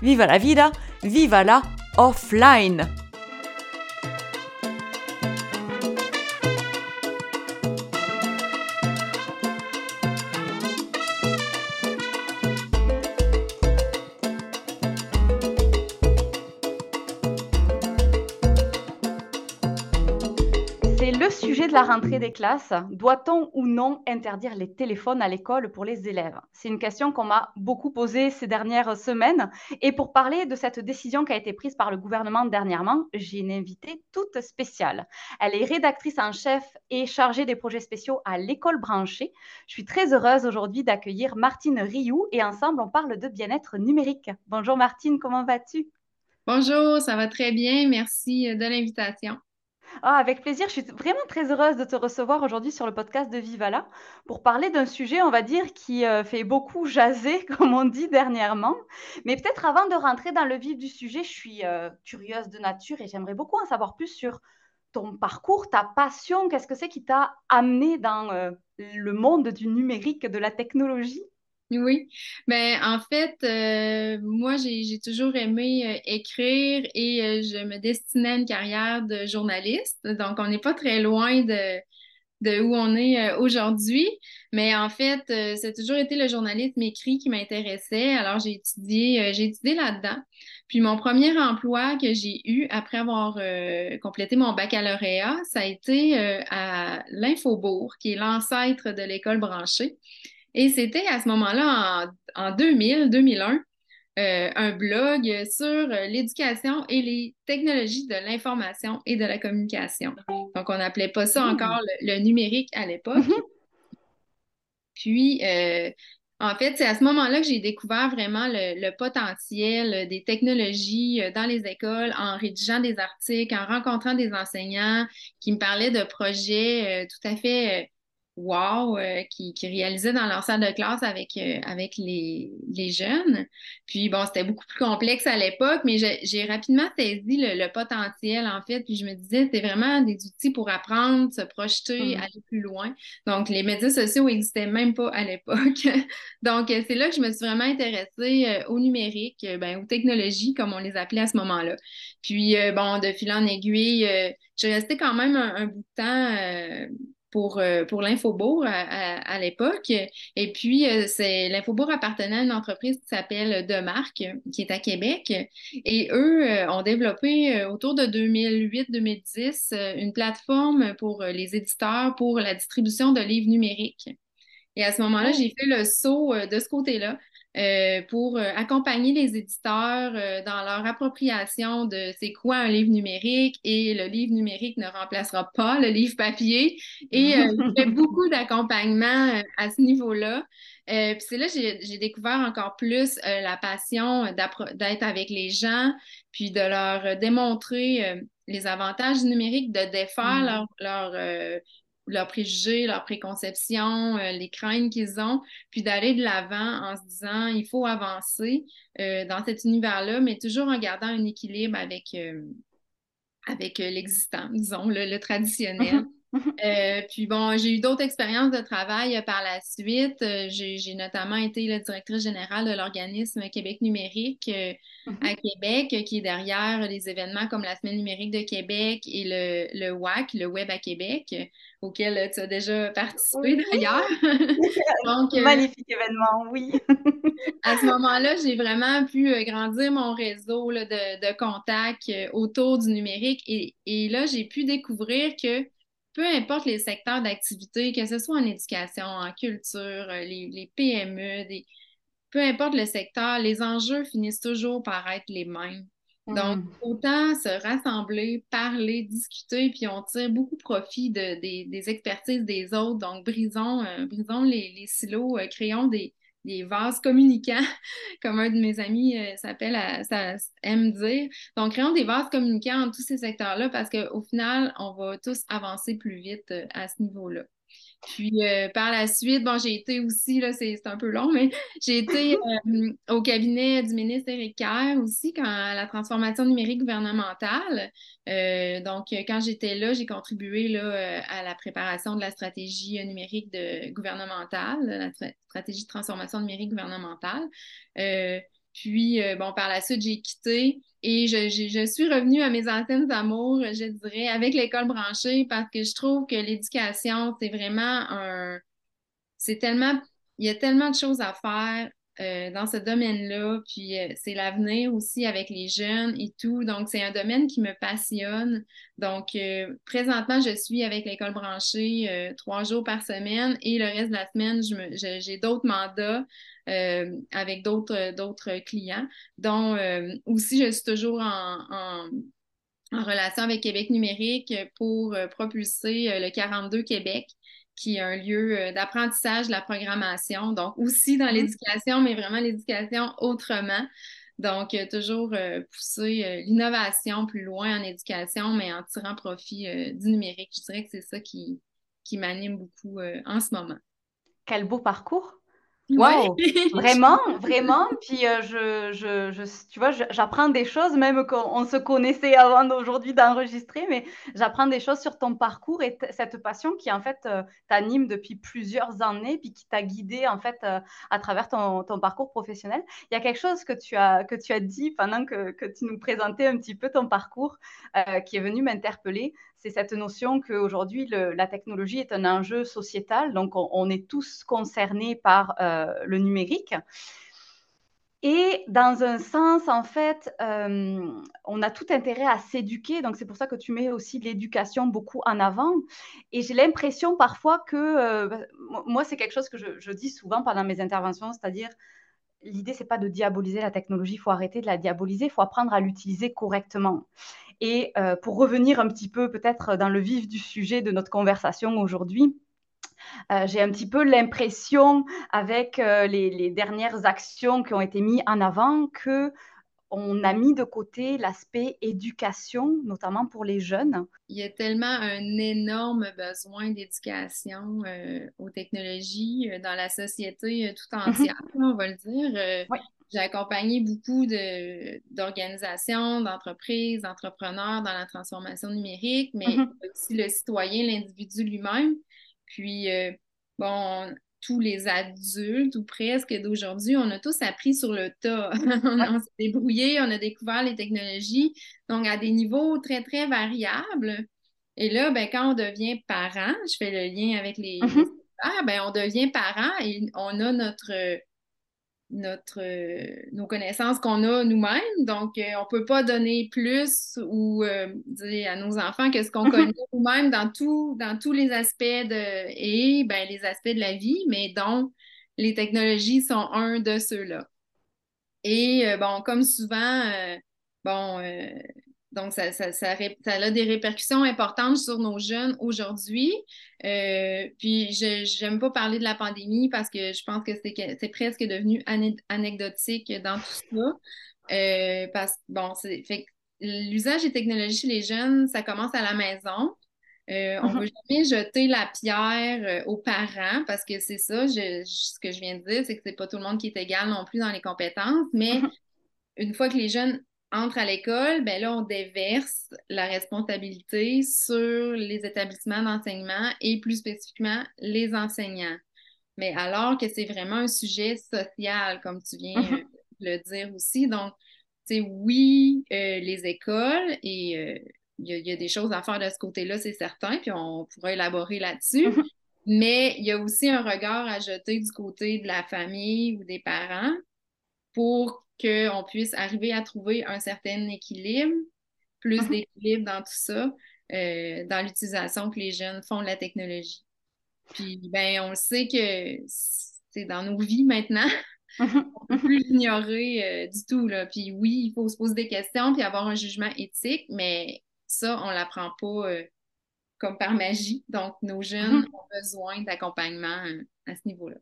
viva la vida, viva la offline. La rentrée des classes, doit-on ou non interdire les téléphones à l'école pour les élèves? C'est une question qu'on m'a beaucoup posée ces dernières semaines. Et pour parler de cette décision qui a été prise par le gouvernement dernièrement, j'ai une invitée toute spéciale. Elle est rédactrice en chef et chargée des projets spéciaux à l'école branchée. Je suis très heureuse aujourd'hui d'accueillir Martine Rioux et ensemble on parle de bien-être numérique. Bonjour Martine, comment vas-tu? Bonjour, ça va très bien. Merci de l'invitation. Ah, avec plaisir, je suis vraiment très heureuse de te recevoir aujourd'hui sur le podcast de Vivala pour parler d'un sujet, on va dire, qui euh, fait beaucoup jaser, comme on dit dernièrement. Mais peut-être avant de rentrer dans le vif du sujet, je suis euh, curieuse de nature et j'aimerais beaucoup en savoir plus sur ton parcours, ta passion. Qu'est-ce que c'est qui t'a amené dans euh, le monde du numérique, de la technologie? Oui, ben en fait, euh, moi j'ai toujours aimé euh, écrire et euh, je me destinais à une carrière de journaliste. Donc on n'est pas très loin de, où on est aujourd'hui, mais en fait, c'est toujours été le journalisme écrit qui m'intéressait. Alors j'ai étudié, j'ai étudié là-dedans. Puis mon premier emploi que j'ai eu après avoir complété mon baccalauréat, ça a été à l'Infobourg, qui est l'ancêtre de l'école branchée. Et c'était à ce moment-là, en, 2000, 2001, euh, un blog sur l'éducation et les technologies de l'information et de la communication. Donc, on n'appelait pas ça hmm. encore le, numérique à l'époque. Mhm. Puis, euh, en fait, c'est à ce moment-là que j'ai découvert vraiment le, potentiel des technologies euh, dans les écoles en rédigeant des articles, en rencontrant des enseignants qui me parlaient de projets tout à fait wow euh, qui, qui réalisaient dans leur salle de classe avec, euh, avec les, les, jeunes. Puis bon, c'était beaucoup plus complexe à l'époque, mais j'ai rapidement saisi le, potentiel en fait. Puis je me disais, c'est vraiment des outils pour apprendre, se projeter, mm. aller plus loin. Donc les médias sociaux n'existaient même pas à l'époque. Donc c'est là que je me suis vraiment intéressée euh, au numérique, ben, aux technologies comme on les appelait à ce moment-là. Puis bon, de fil en aiguille, je restais quand même un, un bout de temps pour, euh, pour l'Infobourg à, l'époque. Et puis, euh, c'est l'Infobourg appartenait à une entreprise qui s'appelle Demarque, qui est à Québec. Et eux euh, ont développé autour de 2008-2010 une plateforme pour les éditeurs pour la distribution de livres numériques. Et à ce moment-là, oh. j'ai fait le saut de ce côté-là. Euh, pour euh, accompagner les éditeurs euh, dans leur appropriation de c'est quoi un livre numérique et le livre numérique ne remplacera pas le livre papier. Et j'ai fait beaucoup d'accompagnement à ce niveau-là. puis c'est là que j'ai découvert encore plus la passion d'être avec les gens, puis de leur démontrer les avantages du numérique, de défaire mmh. leur, leur leurs préjugés, leurs préconceptions, euh, les craintes qu'ils ont, puis d'aller de l'avant en se disant il faut avancer euh, dans cet univers-là, mais toujours en gardant un équilibre avec, euh, avec l'existant, disons, le, traditionnel. Puis bon, j'ai eu d'autres expériences de travail par la suite. j'ai notamment été la directrice générale de l'organisme Québec numérique à Québec, qui est derrière les événements comme la Semaine numérique de Québec et le, le WAC, le Web à Québec, auquel tu as déjà participé d'ailleurs. Donc, euh, Magnifique événement, oui. à ce moment-là, j'ai vraiment pu euh, grandir mon réseau de, contacts euh, autour du numérique et, là, j'ai pu découvrir que peu importe les secteurs d'activité, que ce soit en éducation, en culture, les, PME, peu importe le secteur, les enjeux finissent toujours par être les mêmes. Donc, mm. autant se rassembler, parler, discuter, puis on tire beaucoup profit de, des, expertises des autres. Donc, brisons, euh, brisons les, silos, euh, créons des, des vases communicants, comme un de mes amis euh, s'appelle, ça aime dire. Donc, créons des vases communicants dans tous ces secteurs-là parce qu'au final, on va tous avancer plus vite euh, à ce niveau-là. Puis euh, par la suite, bon, j'ai été aussi, là, c'est un peu long, mais j'ai été euh, au cabinet du ministre Éric Kerr aussi quand la transformation numérique gouvernementale. Euh, donc, quand j'étais là, j'ai contribué là, à la préparation de la stratégie numérique de, gouvernementale, la stratégie de transformation numérique gouvernementale. Puis, bon, par la suite, j'ai quitté et je, je, suis revenue à mes anciennes amours, je dirais, avec l'école branchée parce que je trouve que l'éducation, c'est vraiment un. C'est tellement. Il y a tellement de choses à faire euh, dans ce domaine-là. Puis euh, c'est l'avenir aussi avec les jeunes et tout. Donc, c'est un domaine qui me passionne. Donc, euh, présentement, je suis avec l'école branchée trois jours par semaine et le reste de la semaine, j'ai d'autres mandats avec d'autres, clients, dont aussi je suis toujours en, relation avec Québec numérique pour propulser le 42 Québec qui est un lieu d'apprentissage de la programmation, donc aussi dans mm-hmm. l'éducation, mais vraiment l'éducation autrement. Donc, toujours pousser l'innovation plus loin en éducation, mais en tirant profit du numérique. Je dirais que c'est ça qui, qui m'anime beaucoup en ce moment. Quel beau parcours! Wow, vraiment, vraiment. Puis euh, je, je, je, tu vois, j'apprends des choses, même qu'on se connaissait avant d'aujourd'hui d'enregistrer, mais j'apprends des choses sur ton parcours et cette passion qui en fait euh, t'anime depuis plusieurs années, puis qui t'a guidé en fait euh, à travers ton, ton, parcours professionnel. Il y a quelque chose que tu as que tu as dit pendant que, que tu nous présentais un petit peu ton parcours, qui est venu m'interpeller c'est cette notion qu'aujourd'hui, la technologie est un enjeu sociétal, donc on, est tous concernés par euh, le numérique. Et dans un sens, en fait, euh, on a tout intérêt à s'éduquer. Donc, c'est pour ça que tu mets aussi l'éducation beaucoup en avant. Et j'ai l'impression parfois que, euh, moi, c'est quelque chose que je, je, dis souvent pendant mes interventions, c'est-à-dire, l'idée, c'est pas de diaboliser la technologie, il faut arrêter de la diaboliser, il faut apprendre à l'utiliser correctement. Et euh, pour revenir un petit peu peut-être dans le vif du sujet de notre conversation aujourd'hui, euh, j'ai un petit peu l'impression, avec euh, les, dernières actions qui ont été mises en avant, que on a mis de côté l'aspect éducation, notamment pour les jeunes. Il y a tellement un énorme besoin d'éducation aux technologies dans la société tout mhm. entière, on va le dire. Oui. J'ai accompagné beaucoup d'organisations, d'entreprises, d'entrepreneurs dans la transformation numérique, mais mm-hmm. aussi le citoyen, l'individu lui-même. Puis, euh, bon, tous les adultes ou presque d'aujourd'hui, on a tous appris sur le tas. on, s'est débrouillé, on a découvert les technologies, donc à des niveaux très, très variables. Et là, ben, quand on devient parent, je fais le lien avec les, mm-hmm. ben, on devient parent et on a notre notre, euh, nos connaissances qu'on a nous-mêmes. Donc, euh, on ne peut pas donner plus ou euh, dire à nos enfants que ce qu'on connaît nous-mêmes dans, tout, dans tous les aspects de, et ben, les aspects de la vie, mais dont les technologies sont un de ceux-là. Et bon, comme souvent, bon, donc, ça, ça, a des répercussions importantes sur nos jeunes aujourd'hui. Euh, puis, je n'aime pas parler de la pandémie parce que je pense que c'est presque devenu anecdotique dans tout ça. Euh, parce bon, l'usage des technologies chez les jeunes, ça commence à la maison. Euh, on ne mm-hmm. veut jamais jeter la pierre aux parents parce que c'est ça, ce que je viens de dire, c'est que c'est pas tout le monde qui est égal non plus dans les compétences, mais mm-hmm. une fois que les jeunes entre à l'école, ben là, on déverse la responsabilité sur les établissements d'enseignement et plus spécifiquement les enseignants. Mais alors que c'est vraiment un sujet social, comme tu viens de mm-hmm. le dire aussi. Donc, c'est oui, euh, les écoles et euh, il y, a des choses à faire de ce côté-là, c'est certain, puis on pourra élaborer là-dessus. Mm-hmm. Mais il y a aussi un regard à jeter du côté de la famille ou des parents pour qu'on puisse arriver à trouver un certain équilibre, plus mhm. d'équilibre dans tout ça, euh, dans l'utilisation que les jeunes font de la technologie. Puis, ben, on sait que c'est dans nos vies maintenant. Mhm. on ne peut plus l'ignorer euh, du tout. Là. Puis oui, il faut se poser des questions puis avoir un jugement éthique, mais ça, on ne l'apprend pas euh, comme par magie. Donc, nos jeunes mhm. ont besoin d'accompagnement à ce niveau-là.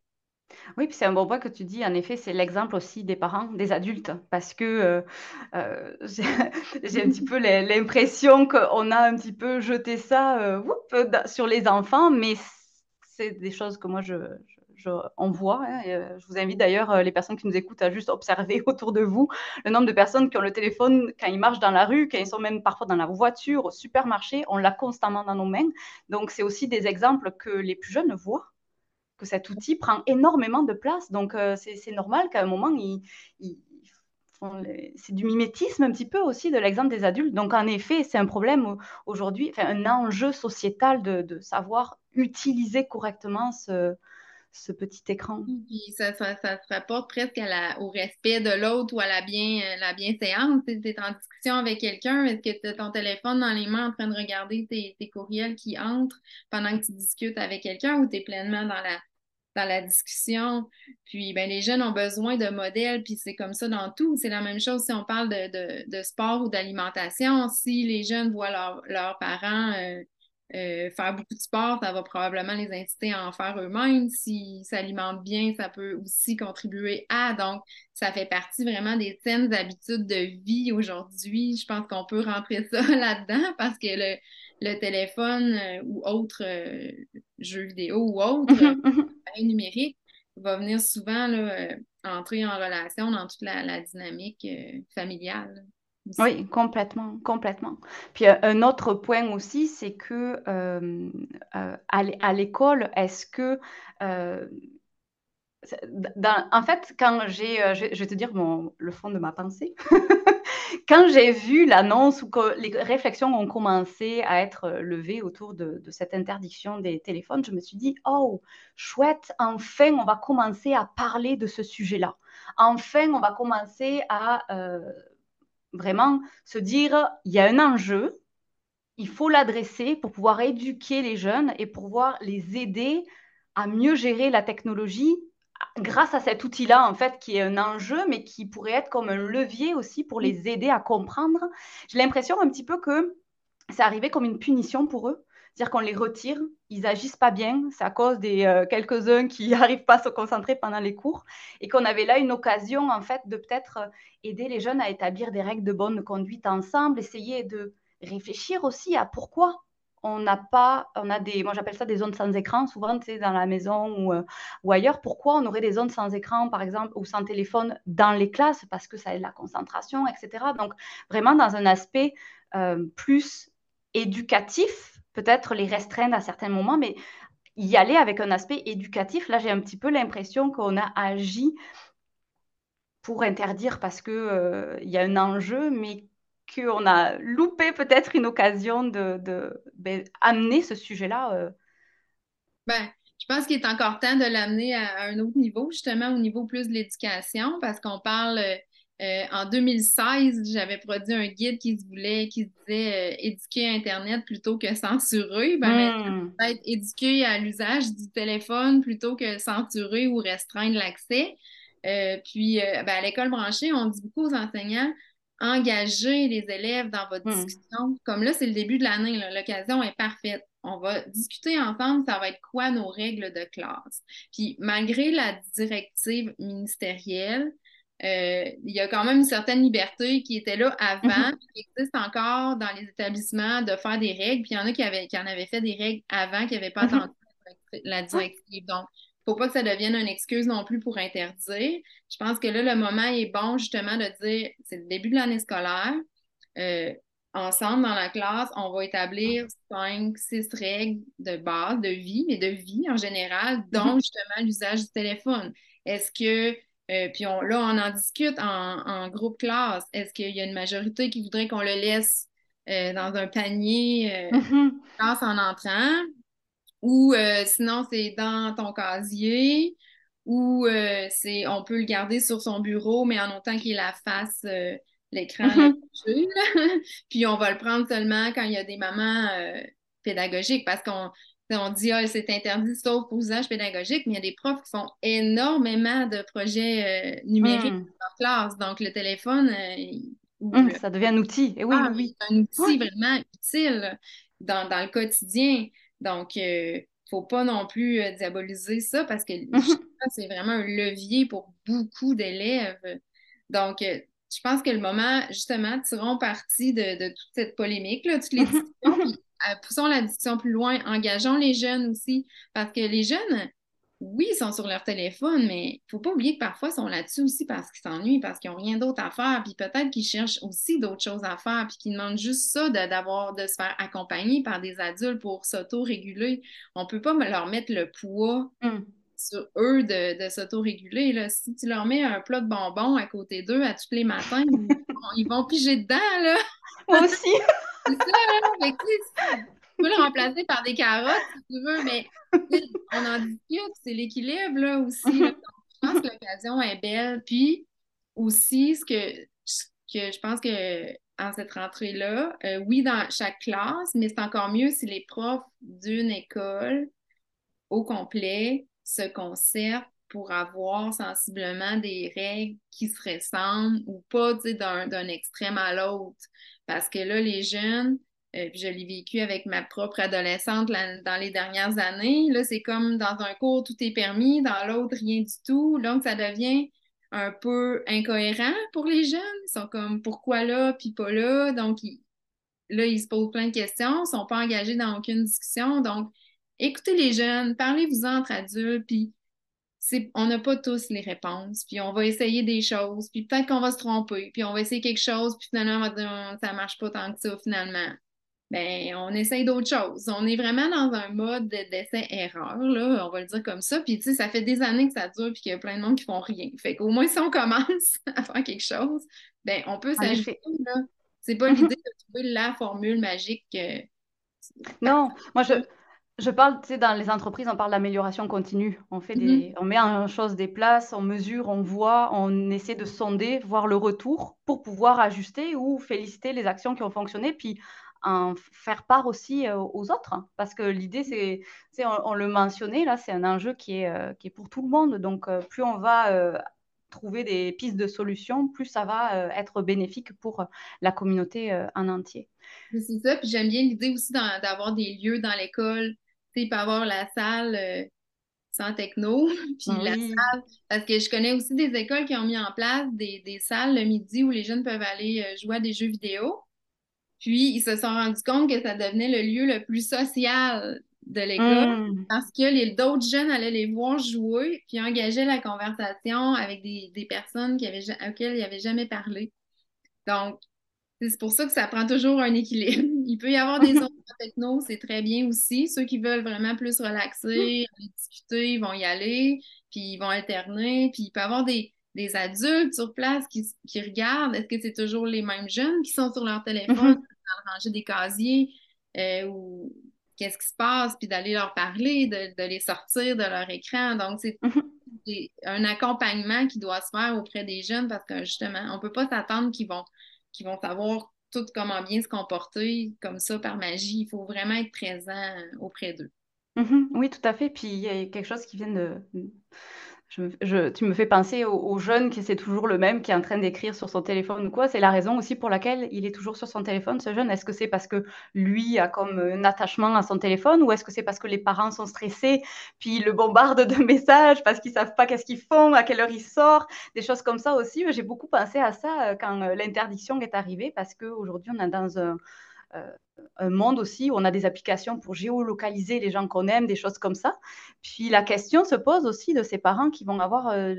Oui, puis c'est un bon point que tu dis. En effet, c'est l'exemple aussi des parents, des adultes, parce que euh, euh, j'ai un petit peu l'impression qu'on a un petit peu jeté ça euh, sur les enfants, mais c'est des choses que moi je, on voit. Hein, je vous invite d'ailleurs les personnes qui nous écoutent à juste observer autour de vous le nombre de personnes qui ont le téléphone quand ils marchent dans la rue, quand ils sont même parfois dans la voiture, au supermarché, on l'a constamment dans nos mains. Donc c'est aussi des exemples que les plus jeunes voient cet outil prend énormément de place. Donc, euh, c'est normal qu'à un moment, c'est du mimétisme un petit peu aussi de l'exemple des adultes. Donc, en effet, c'est un problème aujourd'hui, enfin, un enjeu sociétal de, savoir utiliser correctement ce, ce petit écran. Ça, ça, ça, se rapporte presque à la, au respect de l'autre ou à la, bien, la bienséance. Tu es en discussion avec quelqu'un, est-ce que tu as ton téléphone dans les mains en train de regarder tes, tes courriels qui entrent pendant que tu discutes avec quelqu'un ou tu es pleinement dans la, dans la discussion. Puis ben, les jeunes ont besoin de modèles, puis c'est comme ça dans tout. C'est la même chose si on parle de, de, sport ou d'alimentation. Si les jeunes voient leurs parents euh, euh, faire beaucoup de sport, ça va probablement les inciter à en faire eux-mêmes. S'ils s'alimentent bien, ça peut aussi contribuer à. Donc, ça fait partie vraiment des saines habitudes de vie aujourd'hui. Je pense qu'on peut rentrer ça là-dedans parce que le, le téléphone euh, ou autre euh, jeu vidéo ou autre euh, numérique va venir souvent là, entrer en relation dans toute la, dynamique familiale. Oui, complètement, complètement. Puis un autre point aussi, c'est que à l'école, est-ce que en fait, quand j'ai, je, vais te dire mon, le fond de ma pensée, quand j'ai vu l'annonce ou que les réflexions ont commencé à être euh, levées autour de, cette interdiction des téléphones, je me suis dit, oh, chouette, enfin, on va commencer à parler de ce sujet-là. Enfin, on va commencer à euh, vraiment se dire, il y a un enjeu, il faut l'adresser pour pouvoir éduquer les jeunes et pouvoir les aider à mieux gérer la technologie grâce à cet outil-là, en fait, qui est un enjeu, mais qui pourrait être comme un levier aussi pour les aider à comprendre. J'ai l'impression un petit peu que c'est arrivé comme une punition pour eux. C'est-à-dire qu'on les retire, ils agissent pas bien, c'est à cause des euh, quelques-uns qui n'arrivent pas à se concentrer pendant les cours, et qu'on avait là une occasion, en fait, de peut-être euh, aider les jeunes à établir des règles de bonne conduite ensemble, essayer de réfléchir aussi à pourquoi on n'a pas, on a des, moi j'appelle ça des zones sans écran, souvent tu sais, dans la maison ou, euh, ailleurs. Pourquoi on aurait des zones sans écran, par exemple, ou sans téléphone dans les classes Parce que ça aide la concentration, etc. Donc vraiment dans un aspect plus éducatif, peut-être les restreindre à certains moments, mais y aller avec un aspect éducatif. Là, j'ai un petit peu l'impression qu'on a agi pour interdire parce qu'il euh, y a un enjeu, mais qu'on a loupé peut-être une occasion de, ben, amener ce sujet-là. Euh. Ben, je pense qu'il est encore temps de l'amener à, un autre niveau, justement au niveau plus de l'éducation, parce qu'on parle euh, euh, en 2016, j'avais produit un guide qui se voulait, qui disait éduquer Internet plutôt que censurer. Ben, hmm. être éduquer à l'usage du téléphone plutôt que censurer ou restreindre l'accès. puis ben, à l'école branchée, on dit beaucoup aux enseignants engager les élèves dans votre hmm. discussion. Comme là, c'est le début de l'année, l'occasion est parfaite. On va discuter ensemble, ça va être quoi nos règles de classe? Puis malgré la directive ministérielle, euh, il y a quand même une certaine liberté qui était là avant, mhm. qui existe encore dans les établissements de faire des règles. Puis il y en a qui, avaient, qui en avaient fait des règles avant, qui n'avaient pas mhm. attendu la directive. Donc, faut pas que ça devienne une excuse non plus pour interdire. Je pense que là, le moment est bon justement de dire, c'est le début de l'année scolaire. Euh, ensemble, dans la classe, on va établir cinq, six règles de base, de vie, mais de vie en général, dont mhm. justement l'usage du téléphone. Est-ce que, euh, puis on, là, on en discute en, groupe classe, est-ce qu'il y a une majorité qui voudrait qu'on le laisse euh, dans un panier mhm. classe en entrant? Ou euh, sinon, c'est dans ton casier? Ou euh, c'est on peut le garder sur son bureau, mais en autant qu'il la face euh, l'écran mhm. Puis on va le prendre seulement quand il y a des mamans pédagogiques parce qu'on on dit ah, c'est interdit sauf pour usage pédagogique, mais il y a des profs qui font énormément de projets numériques hmm. en classe. Donc le téléphone, hmm, ça devient un outil. Et oui, ah oui. un outil vraiment utile dans, le quotidien. Donc, il euh, ne faut pas non plus euh, diaboliser ça parce que c'est vraiment un levier pour beaucoup d'élèves. Donc, euh, je pense que le moment, justement, tirons parti de, toute cette polémique, là, toutes les discussions, euh, poussons la discussion plus loin, engageons les jeunes aussi, parce que les jeunes, oui, ils sont sur leur téléphone, mais il ne faut pas oublier que parfois ils sont là-dessus aussi parce qu'ils s'ennuient, parce qu'ils n'ont rien d'autre à faire, puis peut-être qu'ils cherchent aussi d'autres choses à faire, puis qu'ils demandent juste ça d'avoir de, se faire accompagner par des adultes pour s'auto-réguler. On ne peut pas leur mettre le poids mm. sur eux de, s'auto-réguler. Si tu leur mets un plat de bonbons à côté d'eux à tous les matins, ils, vont piger dedans. Là. Moi aussi. C'est ça, tu peux le remplacer par des carottes si tu veux, mais on en discute, c'est l'équilibre là aussi. je pense que l'occasion est belle. Puis aussi, ce que, que je pense que en cette rentrée-là, euh, oui, dans chaque classe, mais c'est encore mieux si les profs d'une école au complet se concertent pour avoir sensiblement des règles qui se ressemblent ou pas d'un extrême à l'autre. Parce que là, les jeunes, euh, je l'ai vécu avec ma propre adolescente dans les dernières années. Là, c'est comme dans un cours, tout est permis, dans l'autre, rien du tout. Donc, ça devient un peu incohérent pour les jeunes. Ils sont comme pourquoi là, puis pas là? Donc, là, ils se posent plein de questions, ne sont pas engagés dans aucune discussion. Donc, écoutez les jeunes, parlez-vous entre adultes, puis on n'a pas tous les réponses, puis on va essayer des choses, puis peut-être qu'on va se tromper, puis on va essayer quelque chose, puis finalement, on va dire, ça marche pas tant que ça, finalement ben, on essaye d'autres choses. On est vraiment dans un mode d'essai-erreur, là, on va le dire comme ça. Puis, tu sais, ça fait des années que ça dure puis qu'il y a plein de monde qui font rien. Fait qu'au moins, si on commence à faire quelque chose, ben, on peut s'ajouter, C'est pas l'idée de trouver la formule magique. Non, moi, je, je parle, tu sais, dans les entreprises, on parle d'amélioration continue. On fait des, mm-hmm. on met en chose des places, on mesure, on voit, on essaie de sonder, voir le retour pour pouvoir ajuster ou féliciter les actions qui ont fonctionné. Puis, en faire part aussi euh, aux autres. Parce que l'idée, c'est, on, le mentionnait, là, c'est un enjeu qui est, euh, qui est pour tout le monde. Donc, euh, plus on va trouver des pistes de solutions, plus ça va être bénéfique pour la communauté en entier. C'est ça, puis j'aime bien l'idée aussi d'avoir des lieux dans l'école. Tu sais, peut avoir la salle sans techno, puis la salle, parce que je connais aussi des écoles qui ont mis en place des, des salles le midi où les jeunes peuvent aller jouer à des jeux vidéo. Puis, ils se sont rendus compte que ça devenait le lieu le plus social de l'école hmm. parce que d'autres jeunes allaient les voir jouer puis engageaient la conversation avec des, personnes qui avaient, auxquelles ils n'avaient jamais parlé. Donc, c'est pour ça que ça prend toujours un équilibre. Il peut y avoir des autres techno, c'est très bien aussi. Ceux qui veulent vraiment plus relaxer, discuter, ils vont y aller, puis ils vont alterner. Puis il peut y avoir des, des adultes sur place qui, regardent. Est-ce que c'est toujours les mêmes jeunes qui sont sur leur téléphone, dans ranger des casiers, euh, ou qu'est-ce qui se passe, puis d'aller leur parler, de, les sortir de leur écran. Donc, c'est mm-hmm. un accompagnement qui doit se faire auprès des jeunes parce que justement, on ne peut pas s'attendre qu'ils vont, qu'ils vont savoir tout comment bien se comporter comme ça par magie. Il faut vraiment être présent auprès d'eux. Mm-hmm. Oui, tout à fait. Puis il y a quelque chose qui vient de tu me fais penser aux, jeunes qui c'est toujours le même, qui est en train d'écrire sur son téléphone ou quoi. C'est la raison aussi pour laquelle il est toujours sur son téléphone, ce jeune. Est-ce que c'est parce que lui a comme un attachement à son téléphone ou est-ce que c'est parce que les parents sont stressés, puis ils le bombardent de messages parce qu'ils savent pas qu'est-ce qu'ils font, à quelle heure ils sortent, des choses comme ça aussi. J'ai beaucoup pensé à ça euh, quand euh, l'interdiction est arrivée parce qu'aujourd'hui, on est dans un euh, un monde aussi où on a des applications pour géolocaliser les gens qu'on aime, des choses comme ça. Puis la question se pose aussi de ces parents qui vont avoir, euh,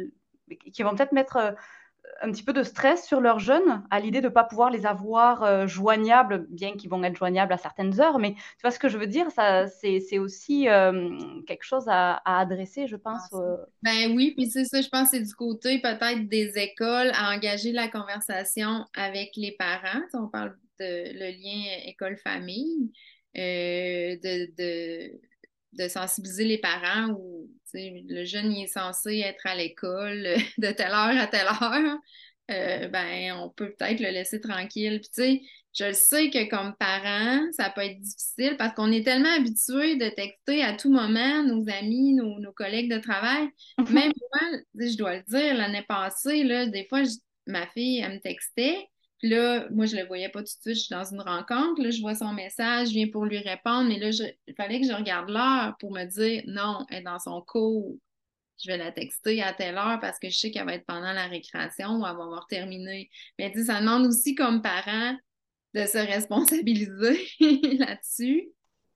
qui vont peut-être mettre euh, un petit peu de stress sur leurs jeunes à l'idée de ne pas pouvoir les avoir joignables, bien qu'ils vont être joignables à certaines heures. Mais tu vois ce que je veux dire? Ça, c'est, aussi quelque chose à, à, adresser, je pense. Ben oui, puis c'est ça, je pense, c'est du côté peut-être des écoles à engager la conversation avec les parents. On parle le lien école-famille, euh, de, sensibiliser les parents où le jeune est censé être à l'école de telle heure à telle heure. Euh, ben, on peut peut-être le laisser tranquille. Puis, tu sais, je sais que comme parent, ça peut être difficile parce qu'on est tellement habitué de texter à tout moment nos amis, nos, collègues de travail. Même moi, je dois le dire, l'année passée, là, des fois, ma fille, elle me textait, puis là, moi, je ne le voyais pas tout de suite. Je suis dans une rencontre. Là, je vois son message, je viens pour lui répondre. Mais là, il fallait que je regarde l'heure pour me dire non, elle est dans son cours. je vais la texter à telle heure parce que je sais qu'elle va être pendant la récréation ou elle va avoir terminé. Mais tu sais, ça demande aussi comme parent de se responsabiliser là-dessus.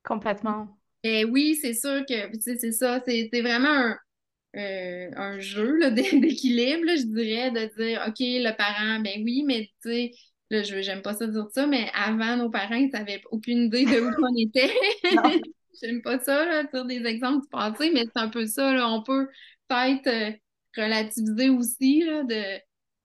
Complètement. Et oui, c'est sûr que c'est ça, c'est vraiment un, euh, un jeu d'équilibre, je dirais, de dire OK, le parent, ben oui, mais tu sais, là, je j'aime pas ça dire ça, mais avant, nos parents, ils n'avaient aucune idée de où on était. J'aime pas ça, là, dire des exemples du passé, mais c'est un peu ça, là. On peut peut-être euh, relativiser aussi, là, de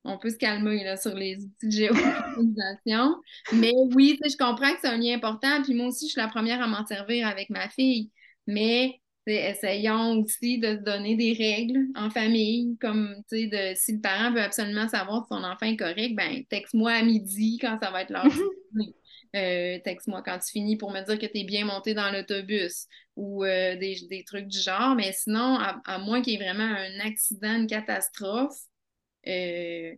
on peut se calmer là, sur les outils de géolocalisation. Mais oui, je comprends que c'est un lien important. Puis moi aussi, je suis la première à m'en servir avec ma fille. Mais essayons aussi de se donner des règles en famille, comme de si le parent veut absolument savoir si son enfant est correct, ben texte-moi à midi quand ça va être l'heure euh, texte-moi quand tu finis pour me dire que tu es bien monté dans l'autobus ou euh, des, trucs du genre. Mais sinon, à, moins qu'il y ait vraiment un accident, une catastrophe, euh,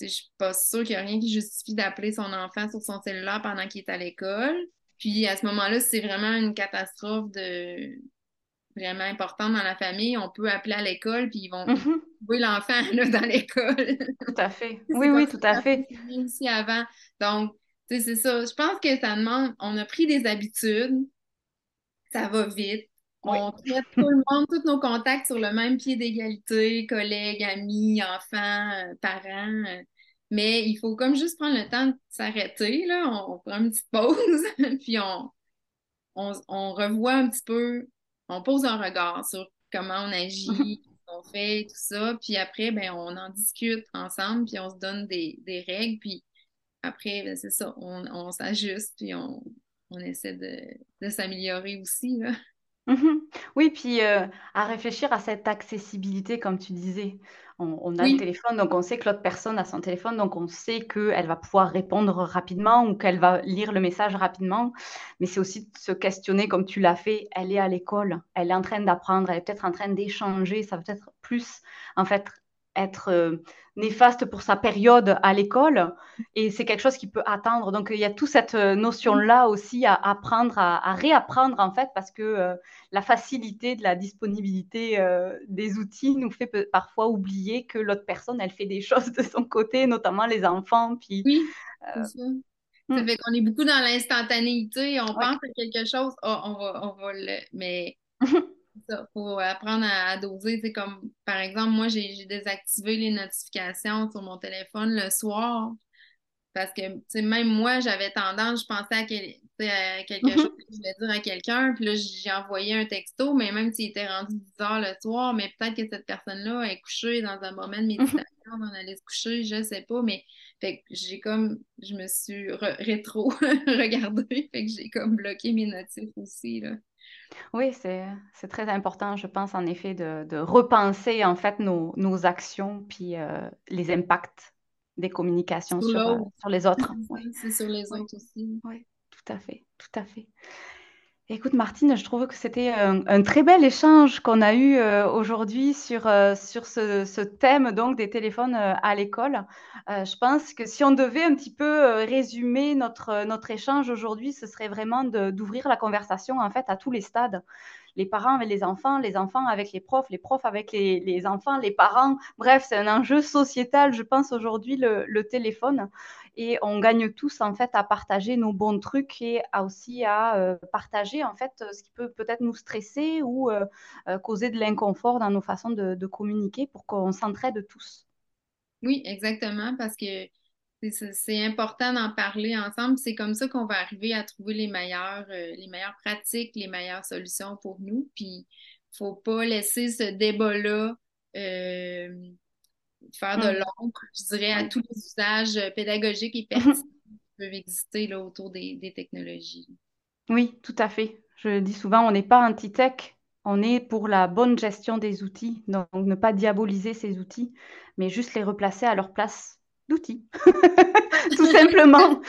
je suis pas sûre qu'il n'y a rien qui justifie d'appeler son enfant sur son cellulaire pendant qu'il est à l'école. Puis à ce moment-là, c'est vraiment une catastrophe de vraiment importante dans la famille, on peut appeler à l'école puis ils vont mm l'enfant dans l'école. tout à fait. Oui, oui, tout à fait. Aussi avant. Donc, c'est ça. Je pense que ça demande, on a pris des habitudes, ça va vite. On traite tout le monde, tous nos contacts sur le même pied d'égalité, collègues, amis, enfants, euh, parents. Mais il faut comme juste prendre le temps de s'arrêter, là. On, prend une petite pause, puis on, on, revoit un petit peu, on pose un regard sur comment on agit, ce qu'on fait, tout ça. Puis après, ben, on en discute ensemble, puis on se donne des, règles. Puis après, ben, c'est ça, on, s'ajuste, puis on, essaie de, de s'améliorer aussi, là. Mmh oui, puis euh, à réfléchir à cette accessibilité, comme tu disais. On, a le téléphone, donc on sait que l'autre personne a son téléphone, donc on sait qu'elle va pouvoir répondre rapidement ou qu'elle va lire le message rapidement. Mais c'est aussi de se questionner comme tu l'as fait. Elle est à l'école, elle est en train d'apprendre, elle est peut-être en train d'échanger. Ça va peut-être plus, en fait, être euh, néfaste pour sa période à l'école et c'est quelque chose qui peut attendre. Donc il y a toute cette euh, notion-là aussi à apprendre, à, réapprendre en fait, parce que euh, la facilité de la disponibilité des outils nous fait parfois oublier que l'autre personne, elle fait des choses de son côté, notamment les enfants. Puis, oui, ça. Hmm. fait qu'on est beaucoup dans l'instantanéité. On pense à quelque chose, oh, on va, on va le. Mais Il faut apprendre à, doser. C'est comme, par exemple, moi, j'ai désactivé les notifications sur mon téléphone le soir parce que, même moi, j'avais tendance, je pensais à, quelque mm-hmm. chose que je voulais dire à quelqu'un, puis là, j'ai envoyé un texto, mais même s'il était rendu 10 heures le soir, mais peut-être que cette personne-là est couchée dans un moment de mm-hmm. méditation, on allait se coucher, je sais pas, mais fait que j'ai comme, je me suis rétro regardée, fait que j'ai comme bloqué mes notifs aussi, là. Oui, c'est très important, je pense, en effet, de, repenser en fait nos, nos actions puis euh, les impacts des communications sur, euh, sur les autres. C'est sur les autres aussi. Oui, tout à fait, tout à fait. Écoute, Martine, je trouve que c'était un, très bel échange qu'on a eu euh, aujourd'hui sur, euh, sur ce, thème donc des téléphones euh, à l'école. je pense que si on devait un petit peu résumer notre, notre échange aujourd'hui, ce serait vraiment d'ouvrir la conversation en fait à tous les stades. Les parents avec les enfants, les enfants avec les profs, les profs avec les, les enfants, les parents. Bref, c'est un enjeu sociétal, je pense, aujourd'hui, le, le téléphone et on gagne tous en fait à partager nos bons trucs et aussi à euh, partager en fait ce qui peut peut-être nous stresser ou euh, euh, causer de l'inconfort dans nos façons de, communiquer pour qu'on s'entraide tous. Oui, exactement, parce que c'est important d'en parler ensemble. C'est comme ça qu'on va arriver à trouver les meilleures, les meilleures pratiques, les meilleures solutions pour nous. Puis, faut pas laisser ce débat-là faire de l'ombre, je dirais, à tous les usages euh, pédagogiques et pertinents qui peuvent exister là, autour des, technologies. Oui, tout à fait. Je dis souvent, on n'est pas anti-tech, on est pour la bonne gestion des outils. Donc, ne pas diaboliser ces outils, mais juste les replacer à leur place d'outils. Tout simplement,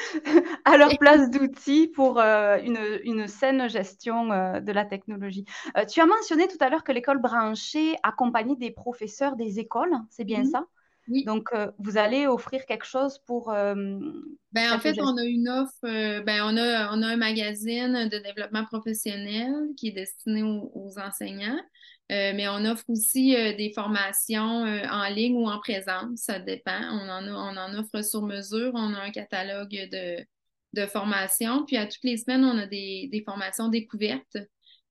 à leur place d'outils pour euh, une, saine gestion euh, de la technologie. tu as mentionné tout à l'heure que l'école branchée accompagnait des professeurs des écoles, c'est bien ça? Donc, euh, vous allez offrir quelque chose pour. Euh, ben, en fait, on a une offre, euh, ben, on, a, on a un magazine de développement professionnel qui est destiné aux, enseignants. Mais on offre aussi des formations en ligne ou en présence, ça dépend. On en, offre sur mesure. On a un catalogue de, formations. Puis à toutes les semaines, on a des, formations découvertes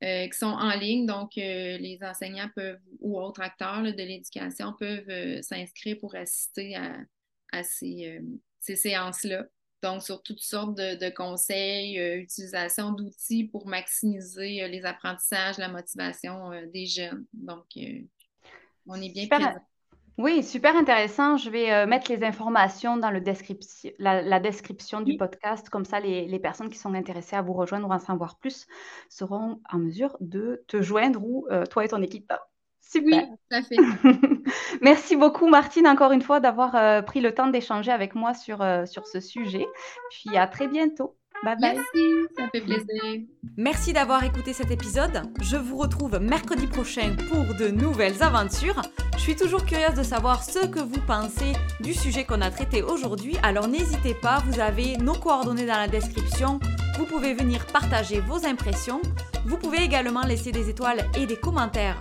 qui sont en ligne. Donc, les enseignants peuvent ou autres acteurs de l'éducation peuvent s'inscrire pour assister à, ces séances-là. Donc, sur toutes sortes de, conseils, euh, utilisation d'outils pour maximiser euh, les apprentissages, la motivation euh, des jeunes. Donc, on est bien super, Oui, super intéressant. Je vais mettre les informations dans le la, description du podcast. Comme ça, les, les, personnes qui sont intéressées à vous rejoindre ou à en savoir plus seront en mesure de te joindre ou toi et ton équipe. Oui, tout à fait. Merci beaucoup, Martine, encore une fois, d'avoir euh, pris le temps d'échanger avec moi sur, euh, sur ce sujet. Puis à très bientôt. Bye bye. Merci, ça fait plaisir. Merci d'avoir écouté cet épisode. Je vous retrouve mercredi prochain pour de nouvelles aventures. Je suis toujours curieuse de savoir ce que vous pensez du sujet qu'on a traité aujourd'hui. Alors n'hésitez pas, vous avez nos coordonnées dans la description. Vous pouvez venir partager vos impressions. Vous pouvez également laisser des étoiles et des commentaires